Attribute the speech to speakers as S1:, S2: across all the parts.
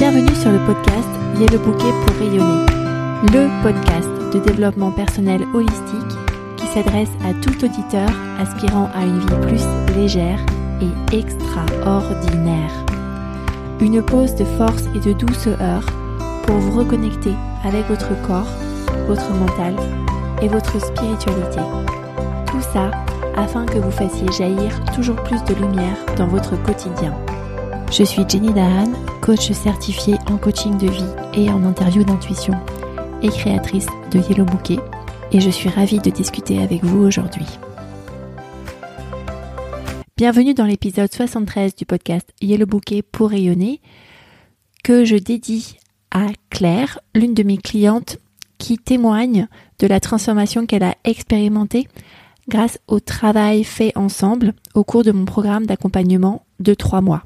S1: Bienvenue sur le podcast Yellow Bouquet pour rayonner, le podcast de développement personnel holistique qui s'adresse à tout auditeur aspirant à une vie plus légère et extraordinaire. Une pause de force et de douceur pour vous reconnecter avec votre corps, votre mental et votre spiritualité. Tout ça afin que vous fassiez jaillir toujours plus de lumière dans votre quotidien. Je suis Jenny Dahan, coach certifiée en coaching de vie et en interview d'intuition et créatrice de Yellow Bouquet et je suis ravie de discuter avec vous aujourd'hui. Bienvenue dans l'épisode 73 du podcast Yellow Bouquet pour rayonner que je dédie à Claire, l'une de mes clientes qui témoigne de la transformation qu'elle a expérimentée grâce au travail fait ensemble au cours de mon programme d'accompagnement de trois mois.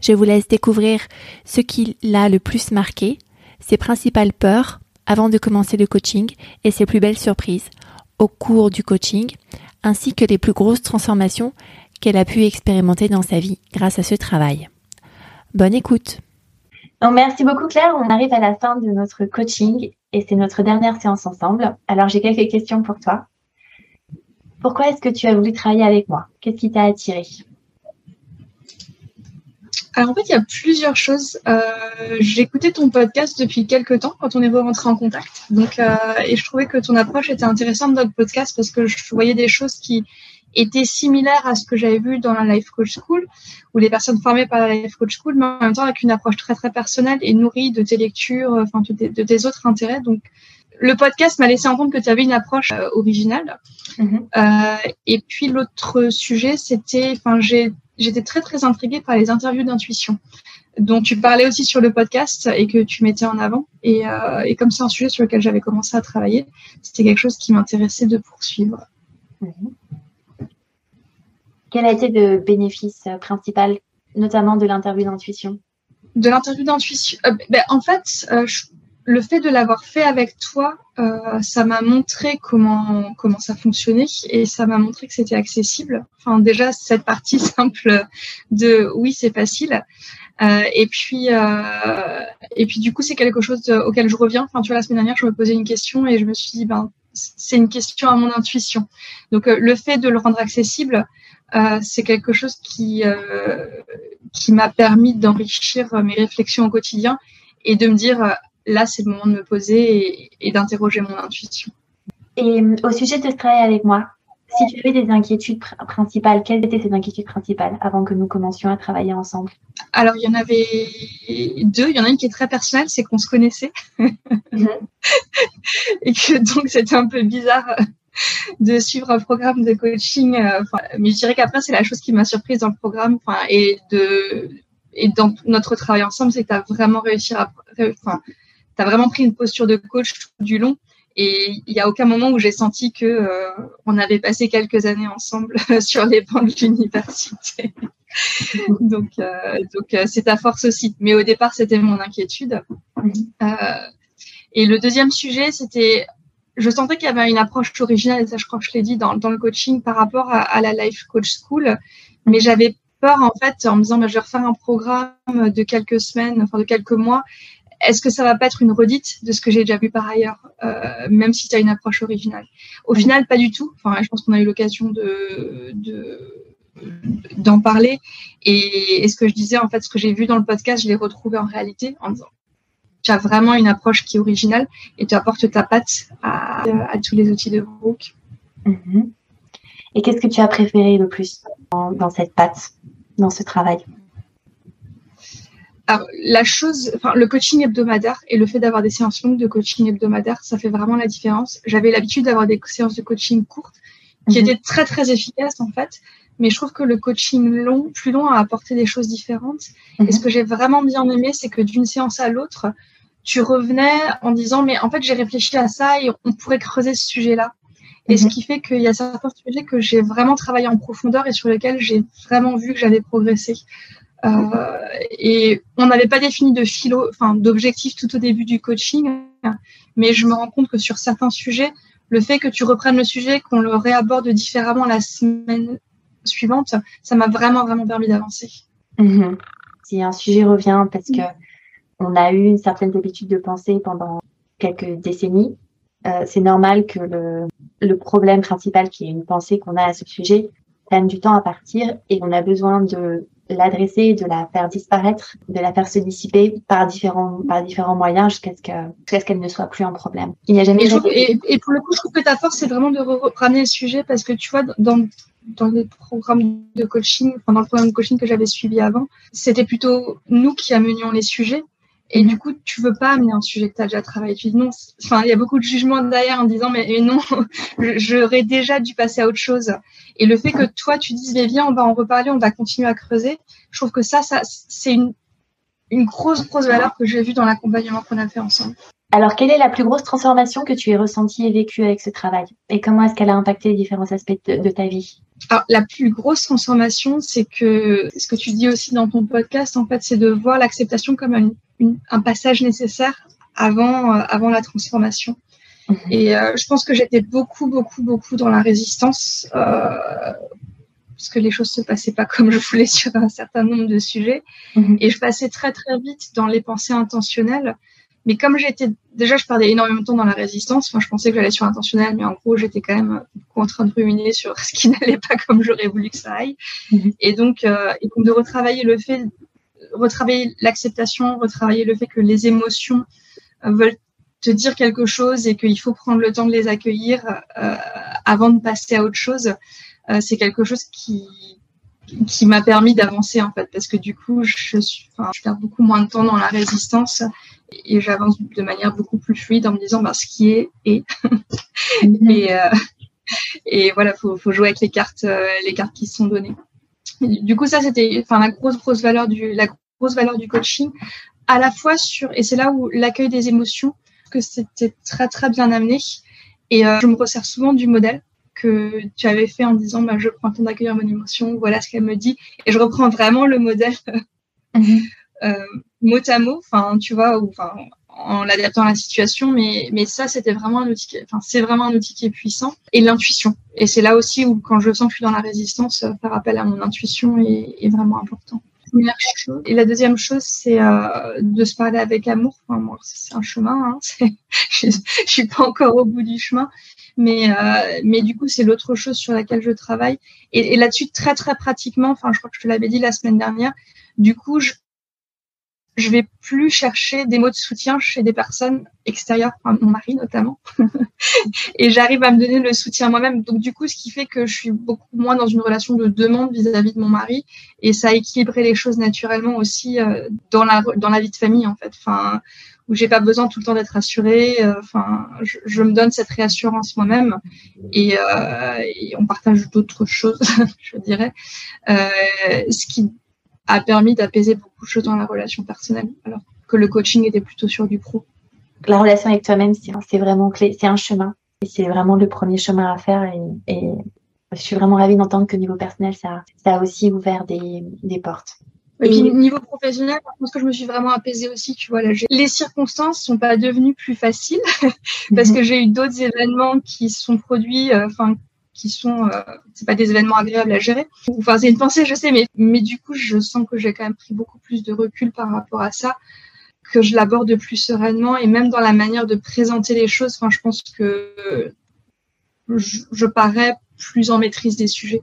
S1: Je vous laisse découvrir ce qui l'a le plus marqué, ses principales peurs avant de commencer le coaching et ses plus belles surprises au cours du coaching, ainsi que les plus grosses transformations qu'elle a pu expérimenter dans sa vie grâce à ce travail. Bonne écoute.
S2: merci beaucoup Claire, on arrive à la fin de notre coaching et c'est notre dernière séance ensemble. Alors j'ai quelques questions pour toi. Pourquoi est-ce que tu as voulu travailler avec moi? Qu'est-ce qui t'a attiré?
S3: Alors en fait, il y a plusieurs choses. Euh, écouté ton podcast depuis quelques temps quand on est rentré en contact. Donc, euh, et je trouvais que ton approche était intéressante dans le podcast parce que je voyais des choses qui étaient similaires à ce que j'avais vu dans la Life Coach School, ou les personnes formées par la Life Coach School, mais en même temps avec une approche très très personnelle et nourrie de tes lectures, enfin de tes, autres intérêts. Donc, le podcast m'a laissé entendre que tu avais une approche euh, originale. Mm-hmm. Euh, et puis l'autre sujet, c'était, enfin, j'ai j'étais très très intriguée par les interviews d'intuition dont tu parlais aussi sur le podcast et que tu mettais en avant. Et, euh, et comme c'est un sujet sur lequel j'avais commencé à travailler, c'était quelque chose qui m'intéressait de poursuivre.
S2: Quel a été le bénéfice principal, notamment de l'interview d'intuition?
S3: De l'interview d'intuition, euh, ben, en fait, euh, je, le fait de l'avoir fait avec toi, euh, ça m'a montré comment comment ça fonctionnait et ça m'a montré que c'était accessible. Enfin déjà cette partie simple de oui c'est facile. Euh, et puis euh, et puis du coup c'est quelque chose auquel je reviens. Enfin tu vois la semaine dernière je me posais une question et je me suis dit ben c'est une question à mon intuition. Donc euh, le fait de le rendre accessible, euh, c'est quelque chose qui euh, qui m'a permis d'enrichir mes réflexions au quotidien et de me dire là, c'est le moment de me poser et, d'interroger mon intuition.
S2: Et euh, au sujet de ce travail avec moi, si tu avais des inquiétudes principales, quelles étaient ces inquiétudes principales avant que nous commencions à travailler ensemble?
S3: Alors, il y en avait deux. Il y en a une qui est très personnelle, c'est qu'on se connaissait. Mhm. et que donc, c'était un peu bizarre de suivre un programme de coaching. Euh, mais je dirais qu'après, c'est la chose qui m'a surprise dans le programme et, de, et dans notre travail ensemble, c'est que tu as vraiment réussi à. Enfin, tu as vraiment pris une posture de coach tout du long. Et il n'y a aucun moment où j'ai senti que euh, on avait passé quelques années ensemble sur les bancs de l'université. donc, euh, donc euh, c'est ta force aussi. Mais au départ, c'était mon inquiétude. et le deuxième sujet, c'était, je sentais qu'il y avait une approche originale, et ça, je crois que je l'ai dit dans, dans le coaching par rapport à, à la Life Coach School. Mais j'avais peur en fait en me disant bah, je vais refaire un programme de quelques semaines, enfin de quelques mois est-ce que ça va pas être une redite de ce que j'ai déjà vu par ailleurs, euh, même si tu as une approche originale? Au final, pas du tout. Enfin, je pense qu'on a eu l'occasion de, d'en parler. Et, ce que je disais, en fait, ce que j'ai vu dans le podcast, je l'ai retrouvé en réalité en disant tu as vraiment une approche qui est originale et tu apportes ta patte à, tous les outils de Brooke.
S2: Mhm. Et qu'est-ce que tu as préféré le plus dans cette patte, dans ce travail?
S3: Alors, la chose, enfin, le coaching hebdomadaire et le fait d'avoir des séances longues de coaching hebdomadaire, ça fait vraiment la différence. J'avais l'habitude d'avoir des séances de coaching courtes qui mhm. étaient très, très efficaces, en fait. Mais je trouve que le coaching long, plus long, a apporté des choses différentes. Et ce mhm. que j'ai vraiment bien aimé, c'est que d'une séance à l'autre, tu revenais en disant, mais en fait, j'ai réfléchi à ça et on pourrait creuser ce sujet-là. Et ce mhm. qui fait qu'il y a certains sujets que j'ai vraiment travaillé en profondeur et sur lesquels j'ai vraiment vu que j'avais progressé. Euh, et on n'avait pas défini de philo, enfin d'objectif tout au début du coaching, mais je me rends compte que sur certains sujets, le fait que tu reprennes le sujet, qu'on le réaborde différemment la semaine suivante, ça m'a vraiment vraiment permis d'avancer.
S2: Mhm. Si un sujet revient parce que on a eu une certaine habitude de penser pendant quelques décennies, euh, c'est normal que le, le problème principal qui est une pensée qu'on a à ce sujet prenne du temps à partir et on a besoin de l'adresser, de la faire disparaître, de la faire se dissiper par différents par différents moyens jusqu'à ce que jusqu'à ce qu'elle ne soit plus un problème.
S3: Il n'y a jamais et, et, pour le coup, je trouve que ta force c'est vraiment de ramener le sujet parce que tu vois dans dans les programmes de coaching, pendant le programme de coaching que j'avais suivi avant, c'était plutôt nous qui amenions les sujets et du coup, tu veux pas amener un sujet que tu as déjà travaillé. Tu dis non. Enfin, il y a beaucoup de jugements derrière en disant mais, non, j'aurais déjà dû passer à autre chose. Et le fait que toi, tu dises mais viens, on va en reparler, on va continuer à creuser. Je trouve que ça, ça c'est une, une grosse, grosse valeur que j'ai vue dans l'accompagnement qu'on a fait ensemble.
S2: Alors, quelle est la plus grosse transformation que tu aies ressentie et vécue avec ce travail? Et comment est-ce qu'elle a impacté les différents aspects de, ta vie?
S3: Alors, la plus grosse transformation, c'est que ce que tu dis aussi dans ton podcast, en fait, c'est de voir l'acceptation comme un, un passage nécessaire avant, euh, avant la transformation. Mhm. Et euh, je pense que j'étais beaucoup, beaucoup, beaucoup dans la résistance euh, parce que les choses se passaient pas comme je voulais sur un certain nombre de sujets. Mhm. Et je passais très, très vite dans les pensées intentionnelles. Mais comme j'étais déjà, je perdais énormément de temps dans la résistance. Enfin, je pensais que j'allais sur intentionnel, mais en gros, j'étais quand même beaucoup en train de ruminer sur ce qui n'allait pas comme j'aurais voulu que ça aille. Mhm. Et donc, euh, et donc de retravailler le fait retravailler l'acceptation, retravailler le fait que les émotions euh, veulent te dire quelque chose et qu'il faut prendre le temps de les accueillir euh, avant de passer à autre chose, euh, c'est quelque chose qui qui m'a permis d'avancer en fait. Parce que du coup je suis enfin, je perds beaucoup moins de temps dans la résistance et j'avance de manière beaucoup plus fluide en me disant bah, ce qui est est. Et euh, et voilà faut faut jouer avec les cartes les cartes qui sont données. Du coup ça c'était enfin la grosse grosse valeur du la grosse valeur du coaching, à la fois sur, et c'est là où l'accueil des émotions, que c'était très très bien amené. Et euh, je me resserre souvent du modèle que tu avais fait en disant bah, je prends le temps d'accueillir mon émotion, voilà ce qu'elle me dit. Et je reprends vraiment le modèle mhm. euh, mot à mot, enfin tu vois, ou enfin en l'adaptant à la situation, mais, mais ça, c'était vraiment un outil, enfin, c'est vraiment un outil qui est puissant. Et l'intuition. Et c'est là aussi où, quand je sens que je suis dans la résistance, faire appel à mon intuition est, est vraiment important. Et la deuxième chose, c'est euh, de se parler avec amour. Enfin, moi, c'est un chemin. Hein. je, je suis pas encore au bout du chemin, mais euh, mais du coup, c'est l'autre chose sur laquelle je travaille. Et, et là-dessus, très très pratiquement. Enfin, je crois que je te l'avais dit la semaine dernière. Du coup, je, je vais plus chercher des mots de soutien chez des personnes extérieures, mon mari notamment, et j'arrive à me donner le soutien moi-même. Donc du coup, ce qui fait que je suis beaucoup moins dans une relation de demande vis-à-vis de mon mari, et ça a équilibré les choses naturellement aussi euh, dans la dans la vie de famille en fait. Enfin, où j'ai pas besoin tout le temps d'être rassurée. Euh, enfin, je, je, me donne cette réassurance moi-même, et, euh, et on partage d'autres choses, je dirais. Euh, ce qui a permis d'apaiser beaucoup de choses dans la relation personnelle, alors que le coaching était plutôt sur du pro.
S2: La relation avec toi-même, c'est vraiment clé, c'est un chemin. Et c'est vraiment le premier chemin à faire. Et, et je suis vraiment ravie d'entendre que niveau personnel, ça, ça a aussi ouvert des, des portes.
S3: Et puis niveau professionnel, je pense que je me suis vraiment apaisée aussi, tu vois. Là, les circonstances sont pas devenues plus faciles parce mhm. que j'ai eu d'autres événements qui sont produits, euh, enfin qui sont euh, c'est pas des événements agréables à gérer. Enfin c'est une pensée je sais mais mais du coup je sens que j'ai quand même pris beaucoup plus de recul par rapport à ça que je l'aborde plus sereinement et même dans la manière de présenter les choses. Enfin je pense que je, je parais plus en maîtrise des sujets.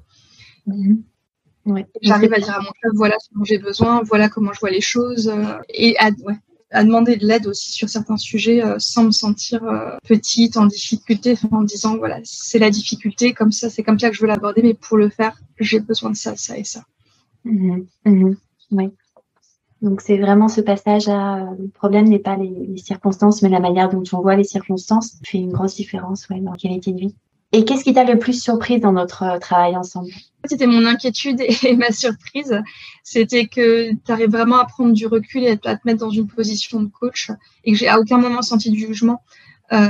S3: Ouais. J'arrive à dire à mon chef voilà ce dont j'ai besoin, voilà comment je vois les choses euh, et à, ouais, à demander de l'aide aussi sur certains sujets euh, sans me sentir euh, petite, en difficulté, en disant voilà, c'est la difficulté, comme ça, c'est comme ça que je veux l'aborder, mais pour le faire, j'ai besoin de ça, ça et ça.
S2: Mhm, mhm, oui. Donc c'est vraiment ce passage à euh, le problème n'est pas les, circonstances, mais la manière dont on voit les circonstances fait une grosse différence ouais, dans la qualité de vie. Et qu'est-ce qui t'a le plus surprise dans notre travail ensemble?
S3: C'était mon inquiétude et ma surprise. C'était que tu arrives vraiment à prendre du recul et à te mettre dans une position de coach et que j'ai à aucun moment senti de jugement. Euh,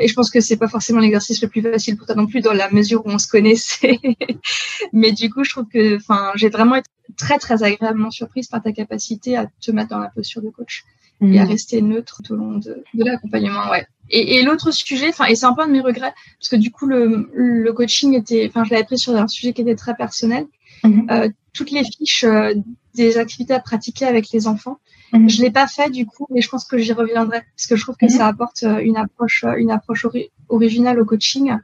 S3: et je pense que c'est pas forcément l'exercice le plus facile pour toi non plus dans la mesure où on se connaissait. Mais du coup, je trouve que, enfin, j'ai vraiment été très très agréablement surprise par ta capacité à te mettre dans la posture de coach et à mmh. rester neutre tout au long de, de l'accompagnement. Ouais. Et, et l'autre sujet, enfin, et c'est un peu un de mes regrets, parce que du coup, le, le coaching était, enfin, je l'avais pris sur un sujet qui était très personnel. mhm. toutes les fiches des activités à pratiquer avec les enfants. Mhm. Je l'ai pas fait du coup, mais je pense que j'y reviendrai parce que je trouve que ça apporte une approche, une approche originale au coaching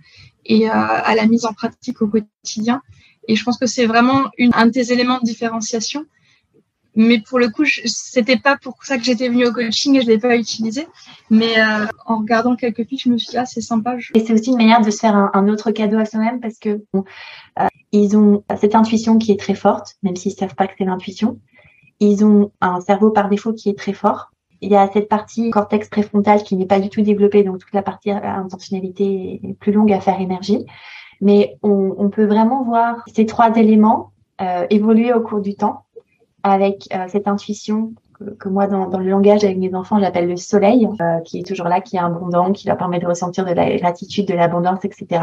S3: et à la mise en pratique au quotidien. Et je pense que c'est vraiment une, un des éléments de différenciation mais pour le coup, c'était pas pour ça que j'étais venue au coaching et je l'ai pas utilisé. Mais euh, en regardant quelques fiches, je me suis dit ah c'est sympa.
S2: Et c'est aussi une manière de se faire un, autre cadeau à soi-même parce que euh, ils ont cette intuition qui est très forte, même s'ils savent pas que c'est l'intuition. Ils ont un cerveau par défaut qui est très fort. Il y a cette partie cortex préfrontal qui n'est pas du tout développée, donc toute la partie intentionnalité est plus longue à faire émerger. Mais on, on peut vraiment voir ces trois éléments euh, évoluer au cours du temps avec euh, cette intuition que, moi, dans, dans, le langage avec mes enfants, j'appelle le soleil, euh, qui est toujours là, qui est abondant, qui leur permet de ressentir de la gratitude, de l'abondance, etc.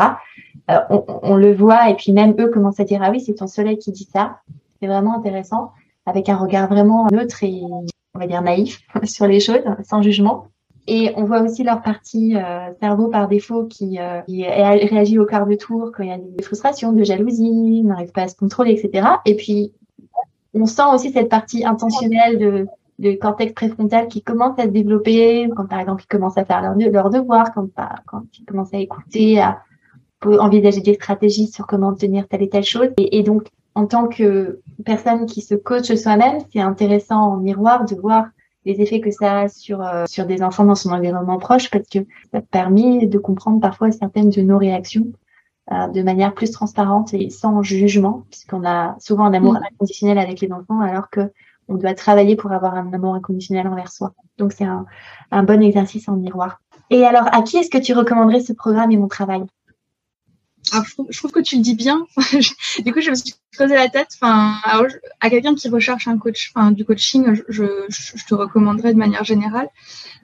S2: Euh, on, on, le voit, et puis même eux commencent à dire ah oui, c'est ton soleil qui dit ça. C'est vraiment intéressant, avec un regard vraiment neutre et on va dire naïf sur les choses, sans jugement. Et on voit aussi leur partie euh, cerveau par défaut qui, euh, qui, réagit au quart de tour quand il y a des frustrations, de jalousie, n'arrive pas à se contrôler, etc. Et puis on sent aussi cette partie intentionnelle de, de cortex préfrontal qui commence à se développer, quand par exemple ils commencent à faire leur, leur devoir, quand, quand ils commencent à écouter, à, envisager des stratégies sur comment obtenir telle et telle chose. Et, donc, en tant que personne qui se coach soi-même, c'est intéressant en miroir de voir les effets que ça a sur euh, sur des enfants dans son environnement proche parce que ça permet de comprendre parfois certaines de nos réactions euh, de manière plus transparente et sans jugement, puisqu'on a souvent un amour mm. inconditionnel avec les enfants, alors que on doit travailler pour avoir un amour inconditionnel envers soi. Donc c'est un, un bon exercice en miroir. Et alors, à qui est-ce que tu recommanderais ce programme et mon travail?
S3: Ah, je, trouve, que tu le dis bien. du coup, je me suis creusé la tête. Enfin, à quelqu'un qui recherche un coach, enfin, du coaching, je, je, te recommanderais de manière générale.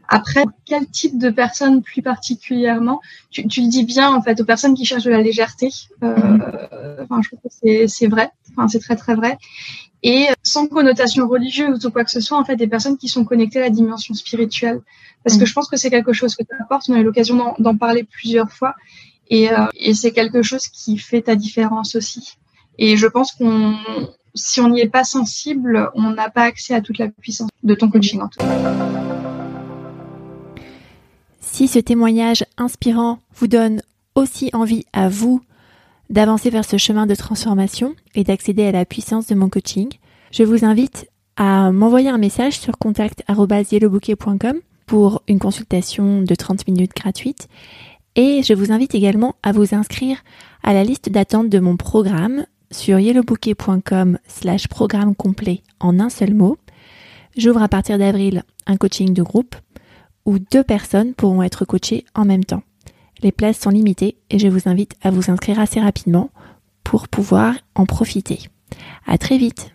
S3: Après, quel type de personnes plus particulièrement? Tu, tu, le dis bien en fait aux personnes qui cherchent de la légèreté. Euh, mm-hmm. Enfin, je trouve que c'est vrai. Enfin, c'est très très vrai. Et sans connotation religieuse ou quoi que ce soit, en fait, des personnes qui sont connectées à la dimension spirituelle. Parce que mm. je pense que c'est quelque chose que tu apportes. On a eu l'occasion d'en parler plusieurs fois. Et, euh, et c'est quelque chose qui fait ta différence aussi. Et je pense qu'on, si on n'y est pas sensible, on n'a pas accès à toute la puissance de ton coaching en tout.
S1: Si ce témoignage inspirant vous donne aussi envie à vous d'avancer vers ce chemin de transformation et d'accéder à la puissance de mon coaching, je vous invite à m'envoyer un message sur contact.yellowbouquet.com pour une consultation de 30 minutes gratuite et je vous invite également à vous inscrire à la liste d'attente de mon programme sur yellowbouquet.com slash programme complet en un seul mot. J'ouvre à partir d'avril un coaching de groupe où deux personnes pourront être coachées en même temps. Les places sont limitées et je vous invite à vous inscrire assez rapidement pour pouvoir en profiter. À très vite!